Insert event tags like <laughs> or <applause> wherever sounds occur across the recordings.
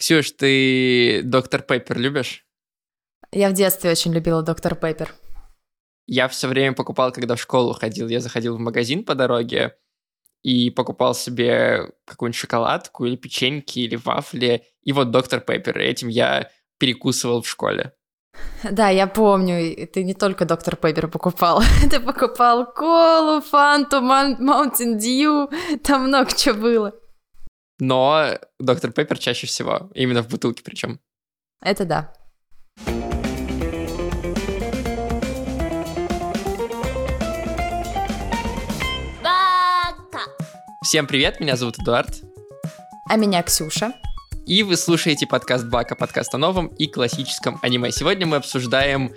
Ксюш, ты доктор Пеппер любишь? Я в детстве очень любила доктор Пеппер. Я все время покупал, когда в школу ходил. Я заходил в магазин по дороге и покупал себе какую-нибудь шоколадку или печеньки или вафли. И вот доктор Пеппер. Этим я перекусывал в школе. <laughs> Да, я помню, ты не только доктор Пеппер покупал, <laughs> ты покупал колу, фанту, Mountain Dew, там много чего было. Но доктор Пеппер чаще всего, именно в бутылке причем. Это да. Всем привет, меня зовут Эдуард. А меня Ксюша. И вы слушаете подкаст Бака, подкаст о новом и классическом аниме. Сегодня мы обсуждаем,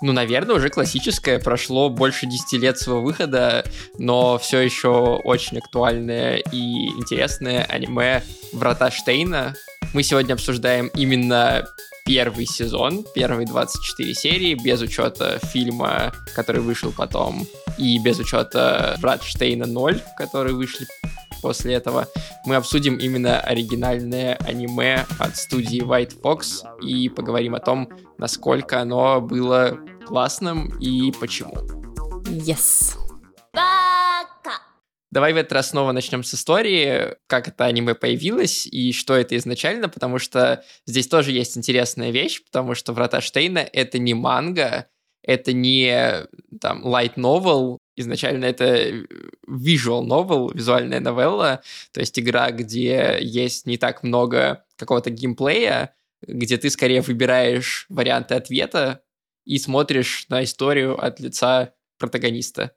ну, наверное, уже классическое. Прошло больше 10 лет своего выхода, но все еще очень актуальное и интересное аниме «Врата Штейна». Мы сегодня обсуждаем именно первый сезон, первые 24 серии, без учета фильма, который вышел потом, и без учета Врат Штейна 0, которые вышли после этого мы обсудим именно оригинальное аниме от студии White Fox и поговорим о том, насколько оно было классным и почему. Yes. Давай в этот раз снова начнем с истории, как это аниме появилось и что это изначально, потому что здесь тоже есть интересная вещь, потому что «Врата Штейна» — это не манга, это не там light novel, изначально это э, visual novel, визуальная новелла, то есть игра, где есть не так много какого-то геймплея, где ты скорее выбираешь варианты ответа и смотришь на историю от лица протагониста.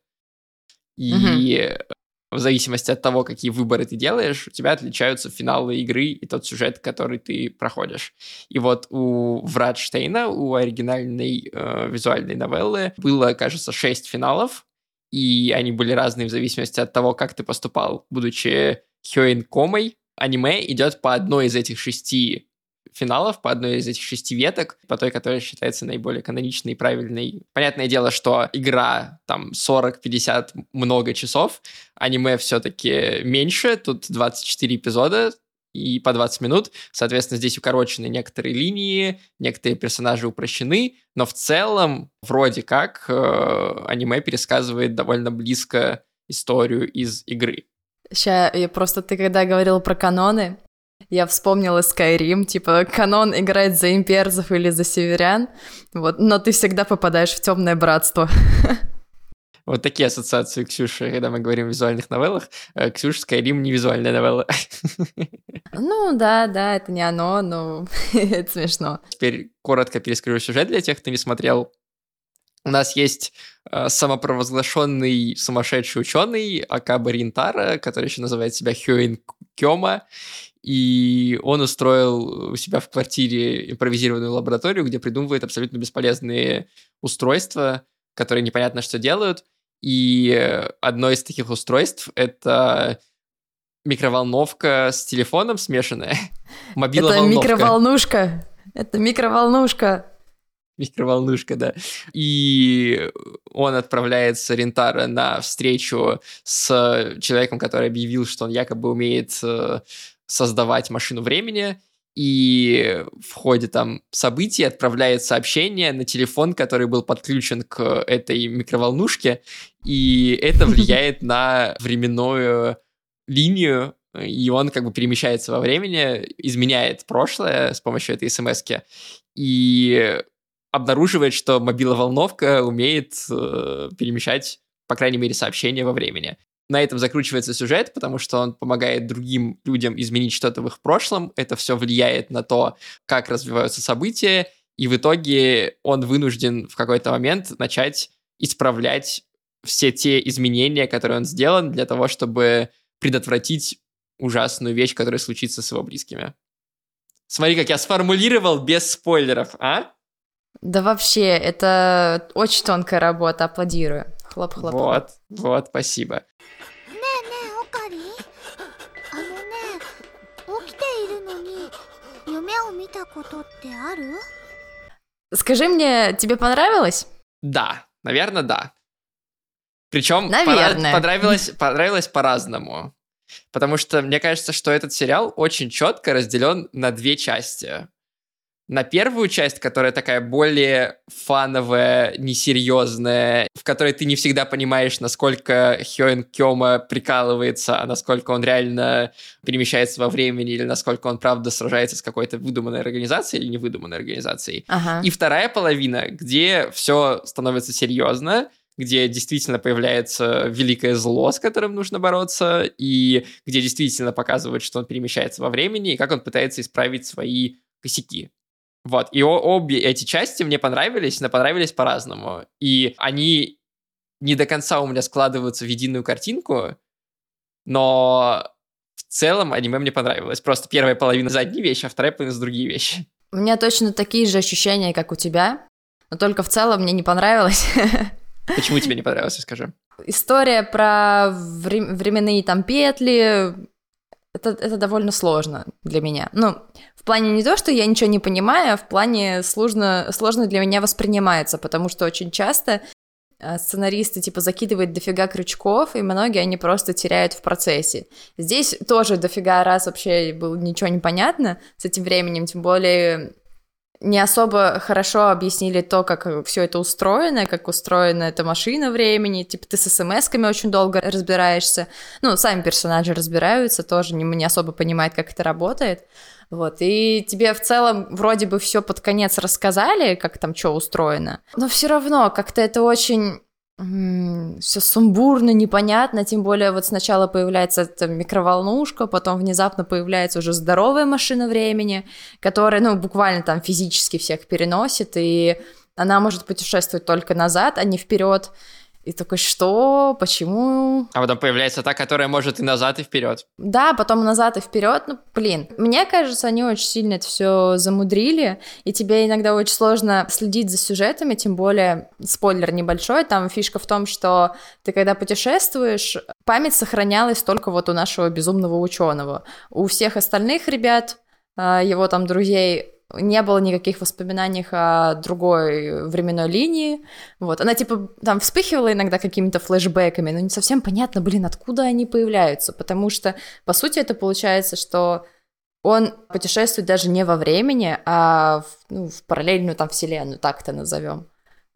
И mm-hmm. в зависимости от того, какие выборы ты делаешь, у тебя отличаются финалы игры и тот сюжет, который ты проходишь. И вот у Вратштейна, у оригинальной э, визуальной новеллы, было, кажется, шесть финалов, и они были разные в зависимости от того, как ты поступал. Будучи Хёин Комой, аниме идет по одной из этих шести финалов, по одной из этих шести веток, по той, которая считается наиболее каноничной и правильной. Понятное дело, что игра там 40-50 много часов, аниме все-таки меньше, тут 24 эпизода, и по 20 минут. Соответственно, здесь укорочены некоторые линии, некоторые персонажи упрощены, но в целом вроде как э, аниме пересказывает довольно близко историю из игры. Сейчас, я просто ты когда говорил про каноны, я вспомнила Skyrim, типа, канон играет за имперцев или за северян, вот, но ты всегда попадаешь в темное братство. <laughs> Вот такие ассоциации Ксюши, когда мы говорим о визуальных новеллах. Э, Ксюша Скайрим не визуальная новелла. <laughs> Ну да, да, это не оно, но <laughs> это смешно. Теперь коротко перескажу сюжет для тех, кто не смотрел. У нас есть э, самопровозглашенный сумасшедший ученый Акаба Ринтара, который еще называет себя Хёин Кёма, и он устроил у себя в квартире импровизированную лабораторию, где придумывает абсолютно бесполезные устройства, которые непонятно что делают, и одно из таких устройств — это микроволновка с телефоном смешанная. <laughs> Это микроволнушка. Это микроволнушка. Микроволнушка, да. И он отправляется Рентара на встречу с человеком, который объявил, что он якобы умеет э, создавать машину времени и в ходе там событий отправляет сообщение на телефон, который был подключен к этой микроволнушке, и это <laughs> влияет на временную линию, и он как бы перемещается во времени, изменяет прошлое с помощью этой смс и обнаруживает, что мобиловолновка умеет э, перемещать, по крайней мере, сообщения во времени на этом закручивается сюжет, потому что он помогает другим людям изменить что-то в их прошлом. Это все влияет на то, как развиваются события, и в итоге он вынужден в какой-то момент начать исправлять все те изменения, которые он сделан, для того, чтобы предотвратить ужасную вещь, которая случится с его близкими. Смотри, как я сформулировал без спойлеров, а? Да вообще, это очень тонкая работа, аплодирую. Хлоп-хлоп. Вот, вот, спасибо. Скажи мне, тебе понравилось? Да, наверное, да. Причем наверное. понравилось, понравилось по-разному. Потому что мне кажется, что этот сериал очень четко разделен на две части на первую часть, которая такая более фановая, несерьезная, в которой ты не всегда понимаешь, насколько Хёен Кёма прикалывается, а насколько он реально перемещается во времени, или насколько он, правда, сражается с какой-то выдуманной организацией или невыдуманной организацией. Ага. И вторая половина, где все становится серьезно, где действительно появляется великое зло, с которым нужно бороться, и где действительно показывают, что он перемещается во времени, и как он пытается исправить свои косяки. Вот, и обе эти части мне понравились, но понравились по-разному. И они не до конца у меня складываются в единую картинку, но в целом аниме мне понравилось. Просто первая половина за одни вещи, а вторая половина за другие вещи. У меня точно такие же ощущения, как у тебя, но только в целом мне не понравилось. <laughs> Почему тебе не понравилось, скажи? История про временные там петли, это, это довольно сложно для меня. Ну, в плане не то, что я ничего не понимаю, а в плане сложно, сложно для меня воспринимается, потому что очень часто э, сценаристы типа закидывают дофига крючков, и многие они просто теряют в процессе. Здесь тоже дофига раз вообще было ничего не понятно с этим временем, тем более не особо хорошо объяснили то, как все это устроено, как устроена эта машина времени. Типа ты с смс-ками очень долго разбираешься. Ну, сами персонажи разбираются, тоже не, не особо понимают, как это работает. Вот, и тебе в целом вроде бы все под конец рассказали, как там что устроено, но все равно как-то это очень все сумбурно, непонятно, тем более вот сначала появляется эта микроволнушка, потом внезапно появляется уже здоровая машина времени, которая, ну, буквально там физически всех переносит, и она может путешествовать только назад, а не вперед. И такой, что? Почему? А потом появляется та, которая может и назад, и вперед. Да, потом назад и вперед. Ну, блин. Мне кажется, они очень сильно это все замудрили, и тебе иногда очень сложно следить за сюжетами, тем более, спойлер небольшой, там фишка в том, что ты когда путешествуешь, память сохранялась только вот у нашего безумного ученого. У всех остальных ребят, а, его там друзей, не было никаких воспоминаний о другой временной линии. Вот. Она, типа, там вспыхивала иногда какими-то флешбэками, но не совсем понятно, блин, откуда они появляются, потому что, по сути, это получается, что он путешествует даже не во времени, а в, ну, в параллельную там вселенную, так это назовем.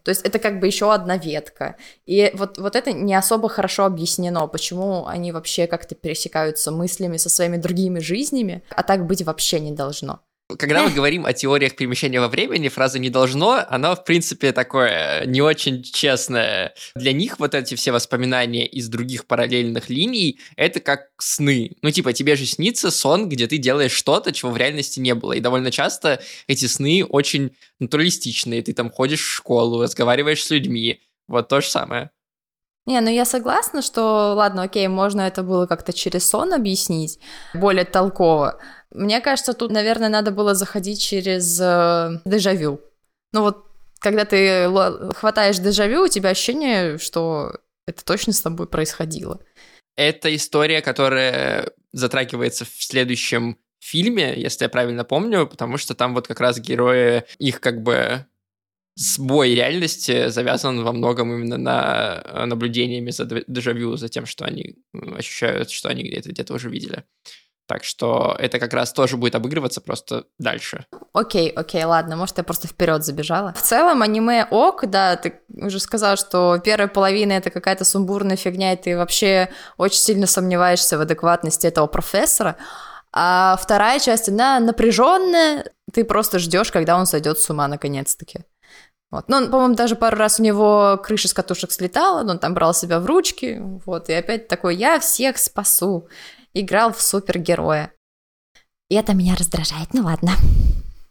То есть это как бы еще одна ветка. И вот, вот это не особо хорошо объяснено, почему они вообще как-то пересекаются мыслями со своими другими жизнями, а так быть вообще не должно когда мы <laughs> говорим о теориях перемещения во времени, фраза «не должно», она, в принципе, такое не очень честное. Для них вот эти все воспоминания из других параллельных линий — это как сны. Ну, типа, тебе же снится сон, где ты делаешь что-то, чего в реальности не было. И довольно часто эти сны очень натуралистичные. Ты там ходишь в школу, разговариваешь с людьми. Вот то же самое. Не, ну я согласна, что, ладно, окей, можно это было как-то через сон объяснить, более толково. Мне кажется, тут, наверное, надо было заходить через э, дежавю. Ну вот, когда ты хватаешь дежавю, у тебя ощущение, что это точно с тобой происходило. Это история, которая затрагивается в следующем фильме, если я правильно помню, потому что там вот как раз герои, их как бы сбой реальности завязан во многом именно на э, наблюдениями за дежавю, за тем, что они ощущают, что они где-то где-то уже видели. Так что это как раз тоже будет обыгрываться просто дальше. Окей, окей, ладно, может, я просто вперед забежала. В целом, аниме ок, да, ты уже сказал, что первая половина это какая-то сумбурная фигня, и ты вообще очень сильно сомневаешься в адекватности этого профессора. А вторая часть, она напряженная, ты просто ждешь, когда он сойдет с ума наконец-таки. Вот. Ну, по-моему, даже пару раз у него крыша с катушек слетала, но он там брал себя в ручки, вот, и опять такой, я всех спасу играл в супергероя. И это меня раздражает, ну ладно.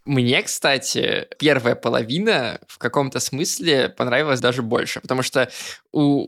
Мне, кстати, первая половина в каком-то смысле понравилась даже больше, потому что у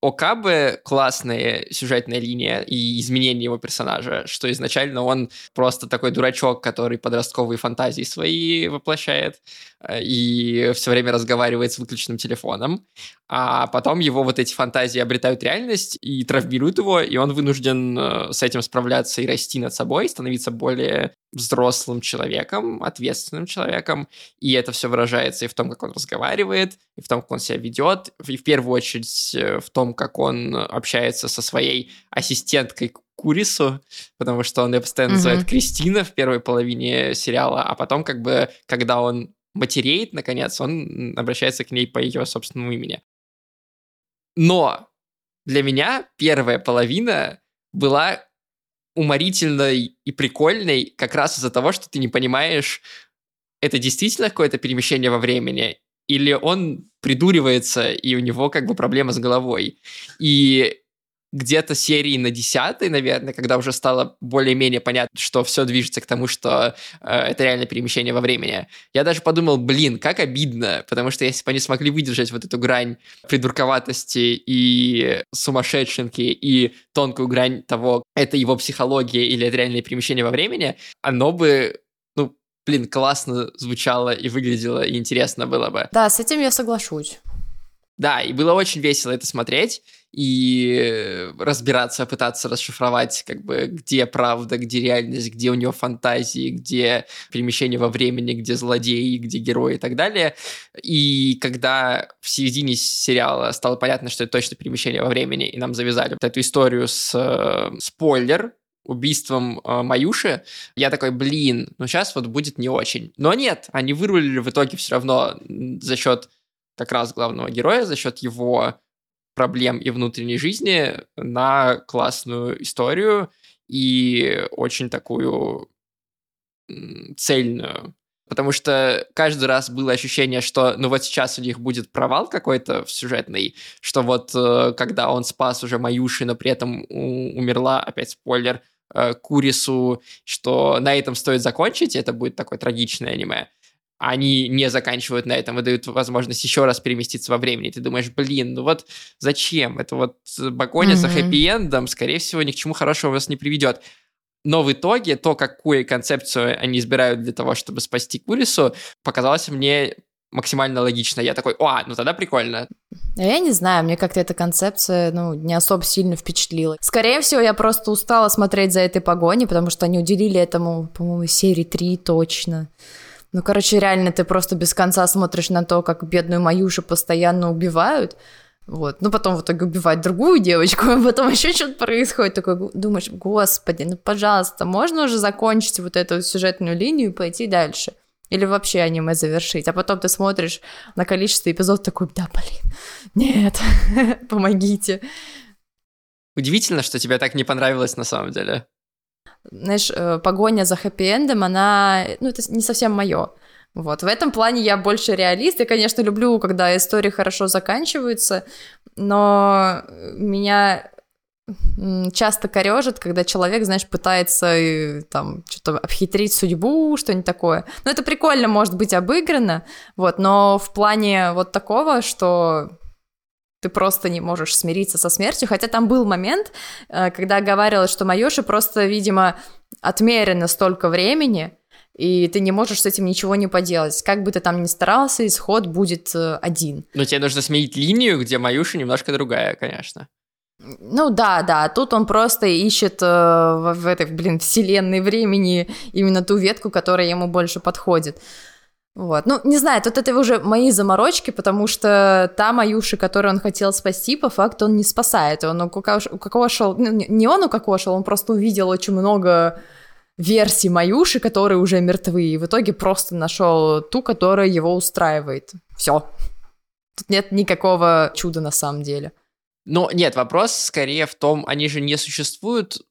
Окабе классная сюжетная линия и изменение его персонажа, что изначально он просто такой дурачок, который подростковые фантазии свои воплощает э, и все время разговаривает с выключенным телефоном, а потом его вот эти фантазии обретают реальность и травмируют его, и он вынужден э, с этим справляться и расти над собой, становиться более взрослым человеком, ответственным человеком, и это все выражается и в том, как он разговаривает, и в том, как он себя ведет, и в первую очередь э, в том, как он общается со своей ассистенткой Курису, потому что он ее постоянно mm-hmm. называет Кристина в первой половине сериала, а потом как бы, когда он матереет, наконец, он обращается к ней по ее собственному имени. Но для меня первая половина была уморительной и прикольной как раз из-за того, что ты не понимаешь, это действительно какое-то перемещение во времени, или он придуривается, и у него как бы проблема с головой. И где-то серии на десятой, наверное, когда уже стало более-менее понятно, что все движется к тому, что э, это реально перемещение во времени. Я даже подумал, блин, как обидно, потому что если бы они смогли выдержать вот эту грань придурковатости и сумасшедшенки и тонкую грань того, это его психология или это реальное перемещение во времени, оно бы ну, блин, классно звучало и выглядело, и интересно было бы. Да, с этим я соглашусь. Да, и было очень весело это смотреть и разбираться, пытаться расшифровать, как бы, где правда, где реальность, где у него фантазии, где перемещение во времени, где злодеи, где герои и так далее. И когда в середине сериала стало понятно, что это точно перемещение во времени, и нам завязали вот эту историю с э, спойлер, убийством э, Маюши, я такой, блин, ну сейчас вот будет не очень. Но нет, они вырулили в итоге все равно за счет как раз главного героя, за счет его проблем и внутренней жизни на классную историю и очень такую цельную. Потому что каждый раз было ощущение, что ну вот сейчас у них будет провал какой-то сюжетный, что вот э, когда он спас уже Маюши, но при этом умерла, опять спойлер, э, Курису, что на этом стоит закончить, это будет такое трагичное аниме они не заканчивают на этом и дают возможность еще раз переместиться во времени. Ты думаешь, блин, ну вот зачем? Это вот погоня mm-hmm. за хэппи-эндом, скорее всего, ни к чему хорошему вас не приведет. Но в итоге то, какую концепцию они избирают для того, чтобы спасти Курису, показалось мне максимально логично. Я такой, о, ну тогда прикольно. Я не знаю, мне как-то эта концепция, ну, не особо сильно впечатлила. Скорее всего, я просто устала смотреть за этой погоней, потому что они уделили этому, по-моему, серии 3 точно. Ну, короче, реально ты просто без конца смотришь на то, как бедную Маюшу постоянно убивают. Вот. Ну, потом в итоге убивать другую девочку, а потом еще что-то происходит. Такой думаешь, господи, ну, пожалуйста, можно уже закончить вот эту сюжетную линию и пойти дальше? Или вообще аниме завершить? А потом ты смотришь на количество эпизодов, такой, да, блин, нет, <laughs> помогите. Удивительно, что тебе так не понравилось на самом деле знаешь, э, погоня за хэппи-эндом, она, ну, это не совсем мое. Вот, в этом плане я больше реалист. Я, конечно, люблю, когда истории хорошо заканчиваются, но меня часто корежит, когда человек, знаешь, пытается э, там что-то обхитрить судьбу, что-нибудь такое. Ну, это прикольно, может быть, обыграно, вот, но в плане вот такого, что ты просто не можешь смириться со смертью, хотя там был момент, э, когда говорилось, что Майоши просто, видимо, отмерено столько времени, и ты не можешь с этим ничего не поделать. Как бы ты там ни старался, исход будет э, один. Но тебе нужно сменить линию, где Маюша немножко другая, конечно. Ну да, да, тут он просто ищет э, в, в этой, блин, вселенной времени именно ту ветку, которая ему больше подходит. Вот. Ну, не знаю, тут это уже мои заморочки, потому что та Маюши, которую он хотел спасти, по факту он не спасает. Он укокошил, ну, не он укокошил, он просто увидел очень много версий Маюши, которые уже мертвы, и в итоге просто нашел ту, которая его устраивает. Все. Тут нет никакого чуда на самом деле. Ну, нет, вопрос скорее в том, они же не существуют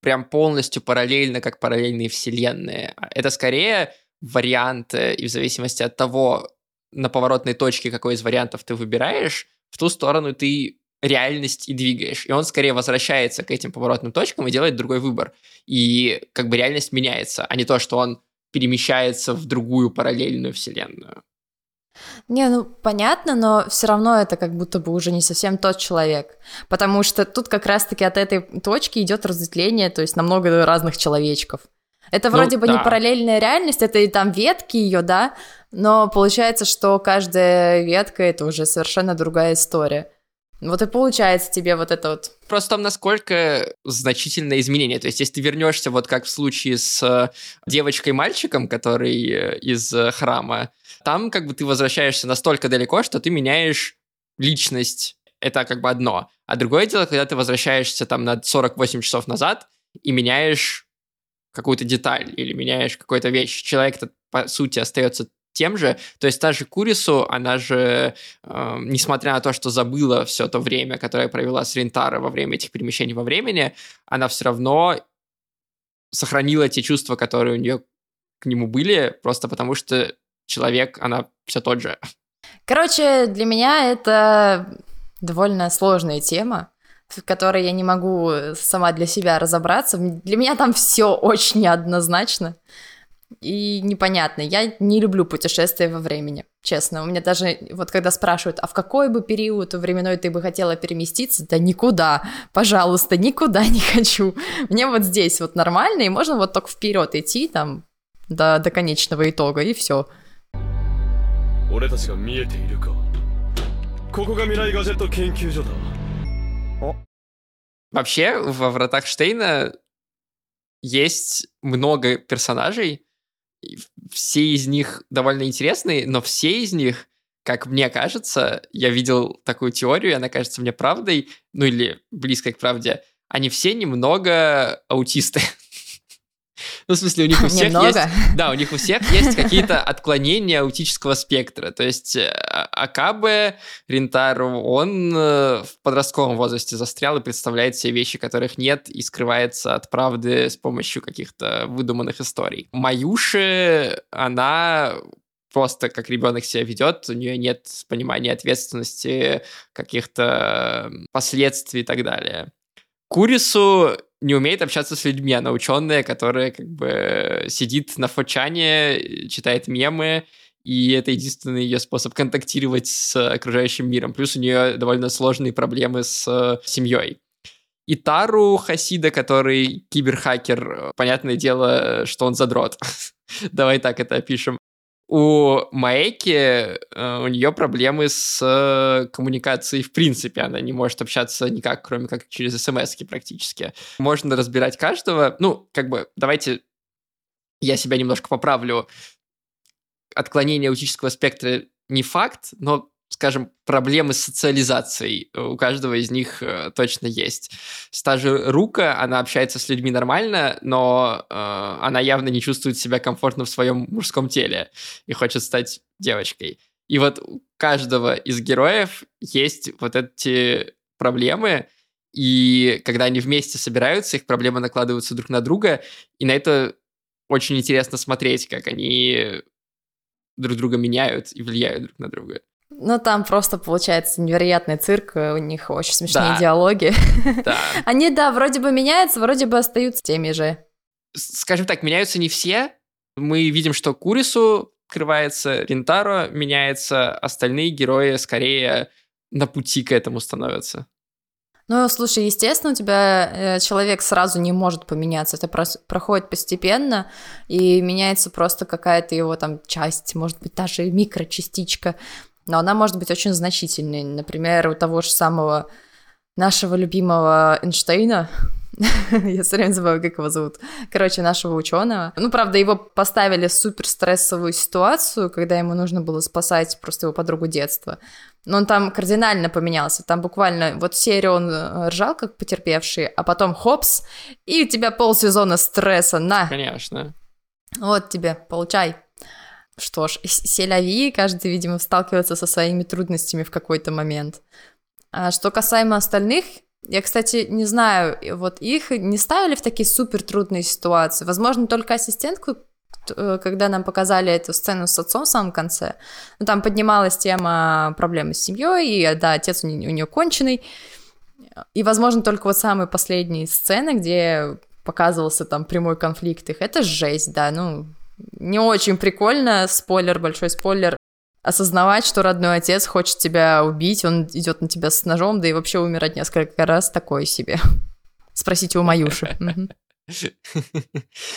прям полностью параллельно, как параллельные вселенные. Это скорее вариант, и в зависимости от того, на поворотной точке, какой из вариантов ты выбираешь, в ту сторону ты реальность и двигаешь. И он скорее возвращается к этим поворотным точкам и делает другой выбор. И как бы реальность меняется, а не то, что он перемещается в другую параллельную вселенную. Не, ну понятно, но все равно это как будто бы уже не совсем тот человек. Потому что тут как раз-таки от этой точки идет разветвление, то есть на много разных человечков. Это ну, вроде бы да. не параллельная реальность, это и там ветки ее, да, но получается, что каждая ветка это уже совершенно другая история. Вот и получается тебе вот это вот. Просто там насколько значительное изменение. То есть, если ты вернешься, вот как в случае с э, девочкой-мальчиком, который э, из э, храма, там как бы ты возвращаешься настолько далеко, что ты меняешь личность. Это как бы одно. А другое дело, когда ты возвращаешься там на 48 часов назад и меняешь какую-то деталь или меняешь какую-то вещь. Человек, по сути, остается тем же. То есть та же Курису, она же, э, несмотря на то, что забыла все то время, которое провела с Рентаро во время этих перемещений во времени, она все равно сохранила те чувства, которые у нее к нему были, просто потому что человек, она все тот же. Короче, для меня это довольно сложная тема, в которой я не могу сама для себя разобраться. Для меня там все очень неоднозначно и непонятно. Я не люблю путешествия во времени, честно. У меня даже, вот когда спрашивают, а в какой бы период временной ты бы хотела переместиться? Да никуда, пожалуйста, никуда не хочу. Мне вот здесь вот нормально, и можно вот только вперед идти там до, до конечного итога, и все. Вообще, во «Вратах Штейна» есть много персонажей, все из них довольно интересные, но все из них, как мне кажется, я видел такую теорию, она кажется мне правдой, ну или близкой к правде, они все немного аутисты. <laughs> Ну, в смысле, у них у <laughs> всех Немного. есть... Да, у них у всех есть какие-то отклонения аутического спектра. То есть э, Акабе Ринтару, он э, в подростковом возрасте застрял и представляет все вещи, которых нет, и скрывается от правды с помощью каких-то выдуманных историй. Маюши, она просто как ребенок себя ведет, у нее нет понимания ответственности, каких-то последствий и так далее. Курису не умеет общаться с людьми, она ученая, которая как бы сидит на фочане, читает мемы, и это единственный ее способ контактировать с окружающим миром. Плюс у нее довольно сложные проблемы с семьей. И Тару Хасида, который киберхакер, понятное дело, что он задрот. <laughs> Давай так это опишем у Маэки э, у нее проблемы с э, коммуникацией в принципе. Она не может общаться никак, кроме как через смс практически. Можно разбирать каждого. Ну, как бы, давайте я себя немножко поправлю. Отклонение аутического спектра не факт, но скажем, проблемы с социализацией у каждого из них э, точно есть. Та же Рука, она общается с людьми нормально, но э, она явно не чувствует себя комфортно в своем мужском теле и хочет стать девочкой. И вот у каждого из героев есть вот эти проблемы, и когда они вместе собираются, их проблемы накладываются друг на друга, и на это очень интересно смотреть, как они друг друга меняют и влияют друг на друга. Ну, там просто получается невероятный цирк, у них очень смешные да. диалоги. <laughs> Да. Они, да, вроде бы меняются, вроде бы остаются теми же. Скажем так, меняются не все. Мы видим, что Курису открывается, Ринтаро меняется, остальные герои скорее на пути к этому становятся. Ну, слушай, естественно, у тебя э, человек сразу не может поменяться, это про- проходит постепенно, и меняется просто какая-то его там часть, может быть, даже микрочастичка но она может быть очень значительной. Например, у того же самого нашего любимого Эйнштейна, <laughs> я все время забываю, как его зовут. Короче, нашего ученого. Ну, правда, его поставили в супер стрессовую ситуацию, когда ему нужно было спасать просто его подругу детства. Но он там кардинально поменялся. Там буквально вот серию он э, ржал, как потерпевший, а потом хопс, и у тебя полсезона стресса. На! Конечно. Вот тебе, получай. Что ж, селяви, каждый, видимо, сталкивается со своими трудностями в какой-то момент. А что касаемо остальных, я, кстати, не знаю, вот их не ставили в такие супер трудные ситуации. Возможно, только ассистентку, э, когда нам показали эту сцену с отцом в самом конце, ну, там поднималась тема проблемы с семьей, и да, отец у нее, у нее конченый. И, возможно, только вот самые последние сцены, где показывался там прямой конфликт их, это жесть, да, ну, не очень прикольно, спойлер, большой спойлер, осознавать, что родной отец хочет тебя убить, он идет на тебя с ножом, да и вообще умирать несколько раз такое себе. Спросите у Маюши.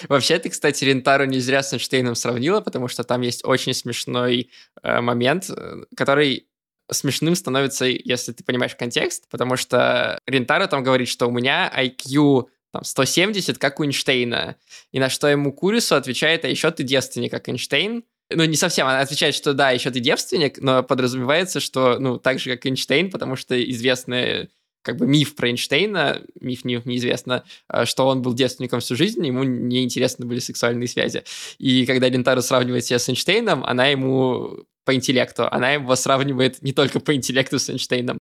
Вообще, ты, кстати, Рентару не зря с Эйнштейном сравнила, потому что там есть очень смешной э, момент, э, который смешным становится, если ты понимаешь контекст, потому что Рентаро там говорит, что у меня IQ там, 170, как у Эйнштейна. И на что ему Курису отвечает, а еще ты девственник, как Эйнштейн. Ну, не совсем, она отвечает, что да, еще ты девственник, но подразумевается, что, ну, так же, как Эйнштейн, потому что известный как бы миф про Эйнштейна, миф не, неизвестно, а, что он был девственником всю жизнь, ему неинтересны были сексуальные связи. И когда Лентару сравнивает себя с Эйнштейном, она ему по интеллекту, она его сравнивает не только по интеллекту с Эйнштейном.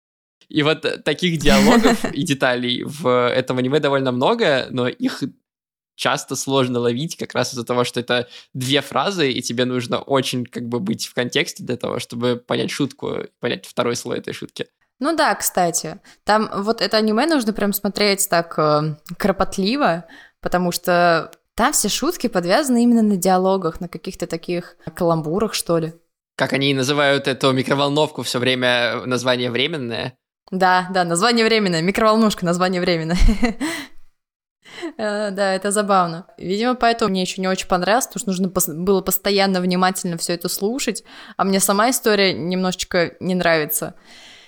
И вот таких диалогов и деталей в этом аниме довольно много, но их часто сложно ловить как раз из-за того, что это две фразы, и тебе нужно очень как бы быть в контексте для того, чтобы понять шутку, понять второй слой этой шутки. Ну да, кстати, там вот это аниме нужно прям смотреть так э, кропотливо, потому что там все шутки подвязаны именно на диалогах, на каких-то таких каламбурах, что ли. Как они называют эту микроволновку все время название временное. Да, да, название временное, микроволнушка, название временное. <laughs> Э, да, это забавно. Видимо, поэтому мне еще не очень понравилось, потому что нужно было постоянно внимательно все это слушать, а мне сама история немножечко не нравится.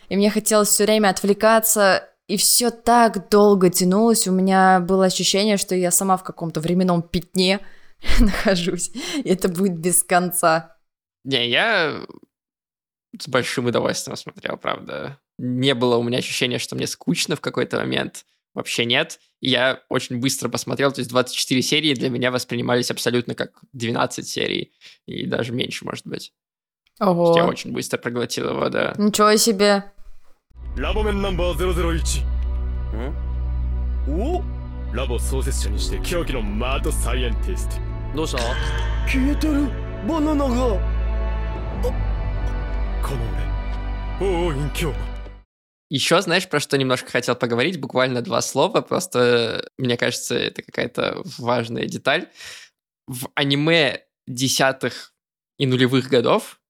И мне хотелось все время отвлекаться, и все так долго тянулось. У меня было ощущение, что я сама в каком-то временном пятне <laughs> нахожусь, и это будет без конца. Не, я с большим удовольствием смотрел, правда Не было у меня ощущения, что мне скучно в какой-то момент вообще нет. И я очень быстро посмотрел, то есть 24 серии для меня воспринимались абсолютно как 12 серий, и даже меньше, может быть. Ого. Я очень быстро проглотил его, да. Ничего себе. ラボメンナンバー001おラボ創設者にして狂気のマードサイエンティストどうした消えてるバナナがこの俺王院教 еще, знаешь, про что немножко хотел поговорить, буквально два слова, просто мне кажется, это какая-то важная деталь. В аниме десятых и нулевых годов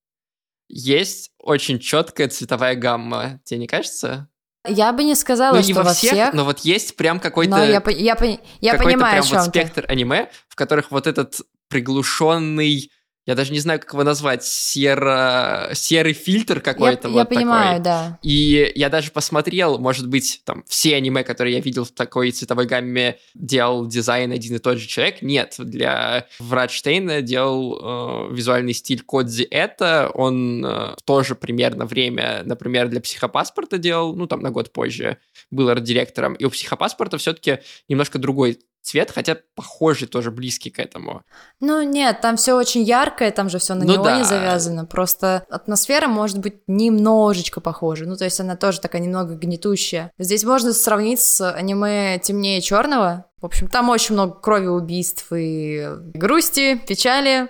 есть очень четкая цветовая гамма. Тебе не кажется? Я бы не сказала, ну, что не во во всех, всех. но вот есть прям какой-то я, я, я какой-то понимаю, прям вот спектр аниме, в которых вот этот приглушенный, я даже не знаю, как его назвать, серо... серый фильтр Я, какой-то я вот понимаю, такой. да. И я даже посмотрел, может быть, там, все аниме, которые я видел в такой цветовой гамме, делал дизайн один и тот же человек. Нет, для Вратштейна делал э, визуальный стиль Кодзи это. Он э, в то же примерно время, например, для Психопаспорта делал, ну, там, на год позже, был арт-директором. И у Психопаспорта все-таки немножко другой цвет, хотя похожий, тоже близкий к этому. Ну нет, там все очень яркое, там же все на Ну неоне да. завязано. Просто атмосфера может быть немножечко похожа. Ну, то есть она тоже такая немного гнетущая. Здесь можно сравнить с аниме темнее черного. В общем, там очень много крови, убийств и грусти, печали.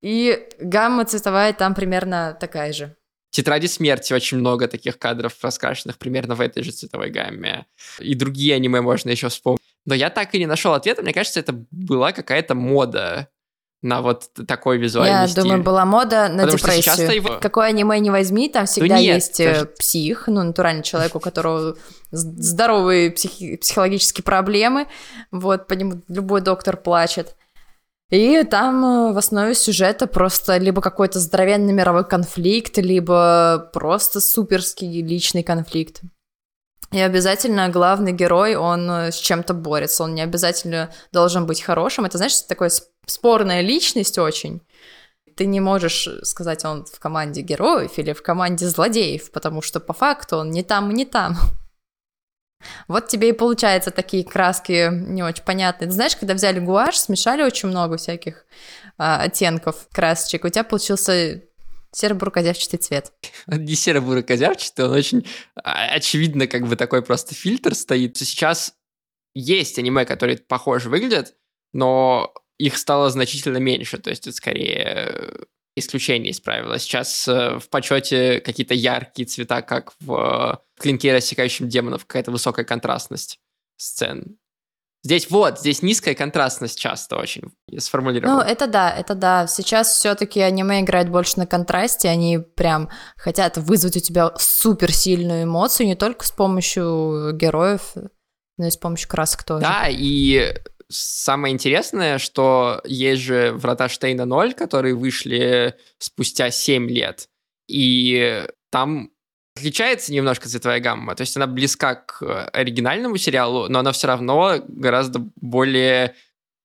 И гамма цветовая там примерно такая же. Тетради смерти очень много таких кадров раскрашенных примерно в этой же цветовой гамме. И другие аниме можно еще вспомнить. Но я так и не нашел ответа. Мне кажется, это была какая-то мода на вот такой визуальный Я стиль. думаю, была мода на Потому депрессию. его- Какое аниме не возьми, там всегда нет, есть э, даже- псих, ну, натуральный человек, у которого здоровые психи- психологические проблемы. Вот, по нему любой доктор плачет. И там э, в основе сюжета просто либо какой-то здоровенный мировой конфликт, либо просто суперский личный конфликт. И обязательно главный герой, он э, с чем-то борется, он не обязательно должен быть хорошим. Это, знаешь, такая сп- спорная личность очень. Ты не можешь сказать, он в команде героев или в команде злодеев, потому что по факту он не там и не там. <laughs> Вот тебе и получается такие краски не очень понятные. Ты знаешь, когда взяли гуашь, смешали очень много всяких а, оттенков красочек, у тебя получился серо-буркозявчатый цвет. Он не серо-буро-козявчатый, он очень а, очевидно как бы такой просто фильтр стоит. Сейчас есть аниме, которые похоже выглядят, но их стало значительно меньше, то есть это скорее э, исключение из правила. Сейчас э, в почете какие-то яркие цвета, как в э, клинке рассекающем демонов, какая-то высокая контрастность сцен. Здесь вот, здесь низкая контрастность часто очень я сформулировал. Ну, это да, это да. Сейчас все-таки аниме играет больше на контрасте, они прям хотят вызвать у тебя суперсильную эмоцию не только с помощью героев, но и с помощью красок тоже. Да, и самое интересное, что есть же «Врата Штейна 0», которые вышли спустя 7 лет, и там отличается немножко цветовая гамма, то есть она близка к оригинальному сериалу, но она все равно гораздо более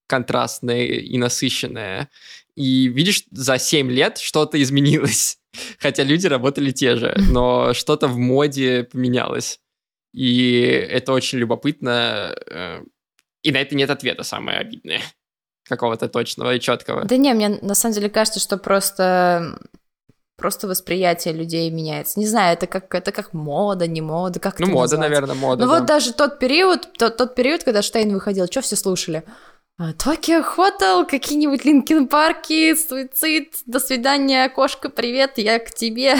контрастная и насыщенная. И видишь, за 7 лет что-то изменилось. <laughs> Хотя люди работали те же, но <laughs> что-то в моде поменялось. И это очень любопытно. Э, и на это нет ответа, самое обидное. Какого-то точного и четкого. Да не, мне на самом деле кажется, что просто просто восприятие людей меняется. Не знаю, это как, это как мода, не мода, как Ну, мода, назвать? наверное, мода. Ну да. вот даже тот период, тот, тот период, когда Штейн выходил, что все слушали? А, Токио Хотел, какие-нибудь Линкин Парки, Суицид, до свидания, кошка, привет, я к тебе.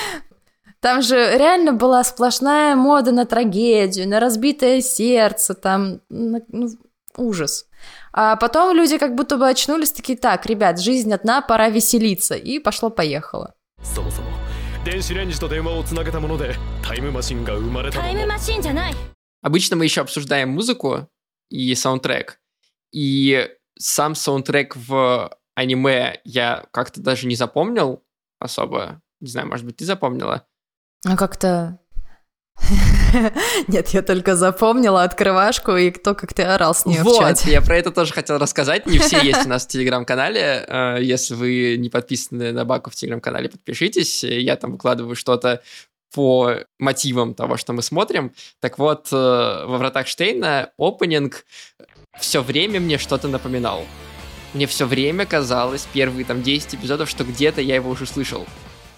<laughs> Там же реально была сплошная мода на трагедию, на разбитое сердце, там, на- ну, ужас. А потом люди как будто бы очнулись такие, так, ребят, жизнь одна, пора веселиться, и пошло-поехало. そもそも電子レンジと電話をつなげたものでタイムマシンが生まれたのもタイムマシンじゃない Обычно мы еще обсуждаем музыку и саундтрек. И сам саундтрек в аниме я как-то даже не запомнил особо. Не знаю, может быть, ты запомнила? А как-то... <laughs> Нет, я только запомнила открывашку и кто как ты орал с нее в вот, чате. я про это тоже хотел рассказать. Не все есть у нас в Телеграм-канале. Э, Если вы не подписаны на Баку в Телеграм-канале, подпишитесь. Я там выкладываю что-то по мотивам того, что мы смотрим. Так вот, э, во «Вратах Штейна» опенинг все время мне что-то напоминал. Мне все время казалось, первые там 10 эпизодов, что где-то я его уже слышал.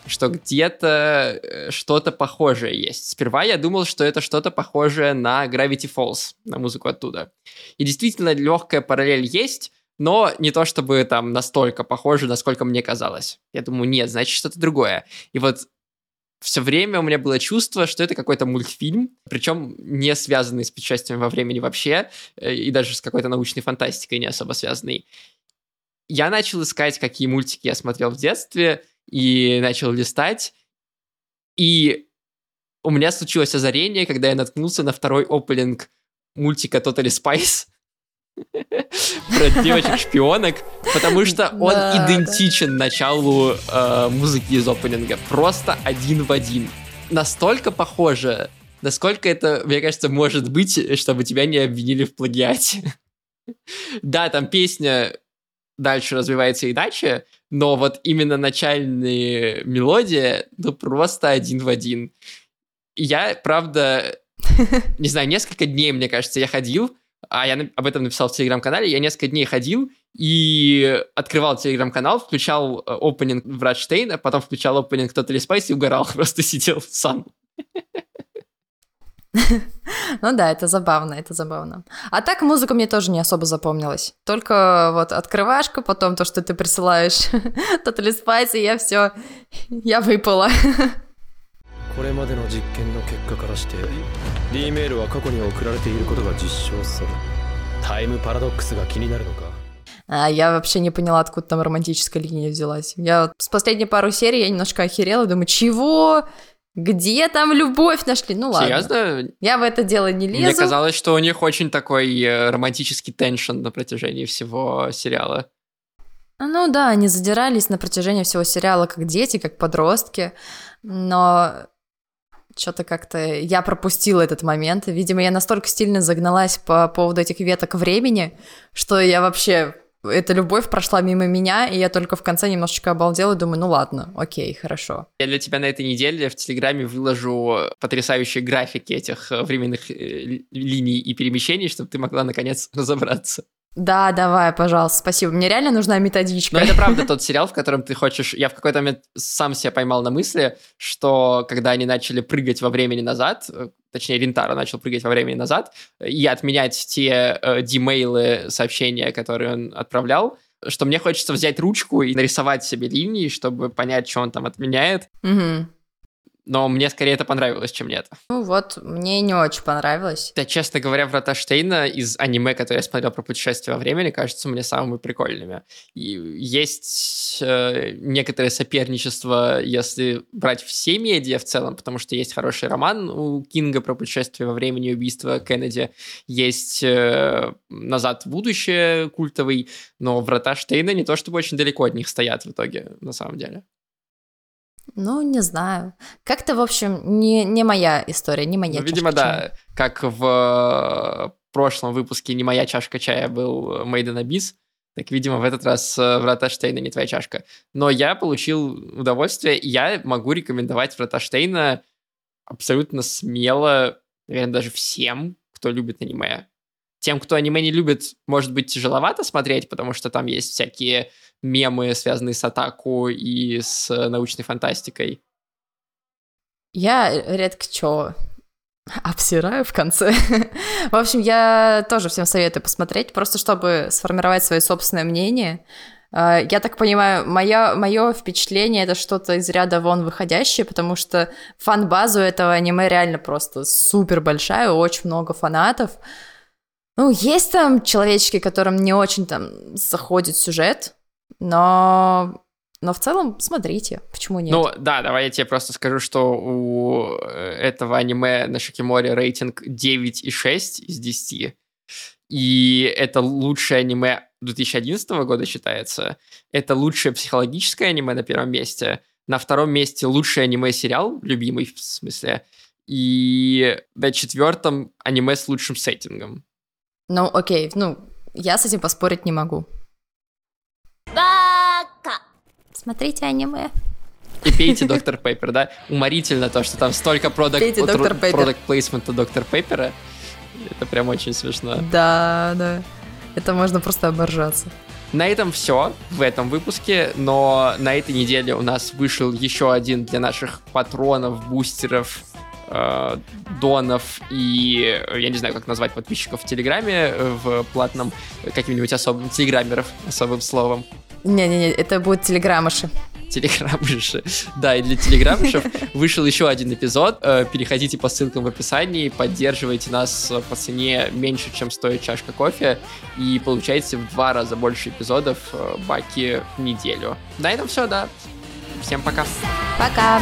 Что где-то э, что-то похожее есть. Сперва я думал, что это что-то похожее на Gravity Falls, на музыку оттуда. И действительно, легкая параллель есть, но не то чтобы там настолько похоже, насколько мне казалось. Я думаю, нет, значит что-то другое. И вот все время у меня было чувство, что это какой-то мультфильм, причем не связанный с путешествием во времени вообще, э, и даже с какой-то научной фантастикой не особо связанный. Я начал искать, какие мультики я смотрел в детстве, и начал листать, и у меня случилось озарение, когда я наткнулся на второй опенинг мультика Totally <laughs> Spice про девочек-шпионок, потому что он идентичен началу э, музыки из опенинга, просто один в один. Настолько похоже, насколько это, мне кажется, может быть, чтобы тебя не обвинили в плагиате. <laughs> Да, там песня дальше развивается иначе, но вот именно начальные мелодии, ну, просто один в один. И Я, правда, <laughs> не знаю, несколько дней, мне кажется, я ходил, а я об этом написал в телеграм-канале, я несколько дней ходил и открывал телеграм-канал, включал э, опенинг Врат Штейна, потом включал опенинг Totally Spice и угорал, <laughs> просто сидел сам. <laughs> Ну да, это забавно, это забавно. А так музыка мне тоже не особо запомнилась. Только вот открывашка, потом то, что ты присылаешь Totally Spice, и я все, <laughs> я выпала. <laughs> これまでの実験の結果からして D メールは過去に送られていることが実証されタイムパラドックスが気になるのか А я вообще не поняла, откуда там романтическая линия взялась. Я вот с последней пару серий я немножко охерела, думаю, чего? Где там любовь нашли? Ну ладно. Серьезно? Я в это дело не лезу. Мне казалось, что у них очень такой э, романтический теншн на протяжении всего сериала. А, Ну да, они задирались на протяжении всего сериала как дети, как подростки, но что-то как-то я пропустила этот момент. Видимо, я настолько стильно загналась по поводу этих веток времени, что я вообще... Эта любовь прошла мимо меня, и я только в конце немножечко обалдела и думаю, ну ладно, окей, хорошо. Я для тебя на этой неделе в Телеграме выложу потрясающие графики этих э, временных э, ли- линий и перемещений, чтобы ты могла наконец <laughs> разобраться. Да, давай, пожалуйста, спасибо. Мне реально нужна методичка. Но это правда тот сериал, в котором ты хочешь... Я в какой-то момент сам себя поймал на мысли, что когда они начали прыгать во времени назад, э, точнее, Рентаро начал прыгать во времени назад, и отменять те э, димейлы, сообщения, которые он отправлял, что мне хочется взять ручку и нарисовать себе линии, чтобы понять, что он там отменяет. Мгм. Но мне скорее это понравилось, чем нет. Ну вот, мне не очень понравилось. Да, честно говоря, «Врата Штейна» из аниме, которые я смотрел про путешествие во времени, кажутся мне самыми прикольными. И есть э, некоторое соперничество, если брать все медиа в целом, потому что есть хороший роман у Кинга про путешествие во времени и убийство Кеннеди, есть э, «Назад в будущее» культовый, но «Врата Штейна» не то чтобы очень далеко от них стоят в итоге, на самом деле. Ну, не знаю. Как-то, в общем, не, не моя история, не моя ну, Видимо, да. Чая. Как в прошлом выпуске «Не моя чашка чая» был Made in Abyss, так, видимо, в этот раз э, Врата Штейна не твоя чашка. Но я получил удовольствие, и я могу рекомендовать Врата Штейна абсолютно смело, наверное, даже всем, кто любит аниме. Тем, кто аниме не любит, может быть тяжеловато смотреть, потому что там есть всякие мемы, связанные с атаку и с научной фантастикой. Я редко чё обсираю в конце. <laughs> в общем, я тоже всем советую посмотреть, просто чтобы сформировать свое собственное мнение. А, я так понимаю, мое, мое впечатление это что-то из ряда вон выходящее, потому что фан-базу этого аниме реально просто супер большая, очень много фанатов. Ну, есть там человечки, которым не очень там заходит сюжет, но но в целом, смотрите, почему нет? Ну, да, давай я тебе просто скажу, что у э, этого аниме на Шикиморе рейтинг 9,6 из 10. И это лучшее аниме 2011 года считается. Это лучшее психологическое аниме на первом месте. На втором месте лучшее аниме-сериал, любимый в смысле. И на четвертом аниме с лучшим сеттингом. Ну, окей, ну, я с этим поспорить не могу. Смотрите аниме. И пейте Доктор Пейпер, да? Уморительно то, что там столько продукт плейсмента Доктор Пейпера. Это прям очень смешно. Да, да. Это можно просто оборжаться. На этом все в этом выпуске, но на этой неделе у нас вышел еще один для наших патронов, бустеров, э, донов и, я не знаю, как назвать подписчиков в Телеграме, э, в платном каким-нибудь особым, телеграммеров особым словом. Не-не-не, это будут телеграммыши. Телеграммыши. Да, и для телеграммышев <laughs> вышел еще один эпизод. Э, переходите по ссылкам в описании, поддерживайте нас по цене меньше, чем стоит чашка кофе, и получаете в два раза больше эпизодов э, баки в неделю. На этом все, да. Всем пока. Пока.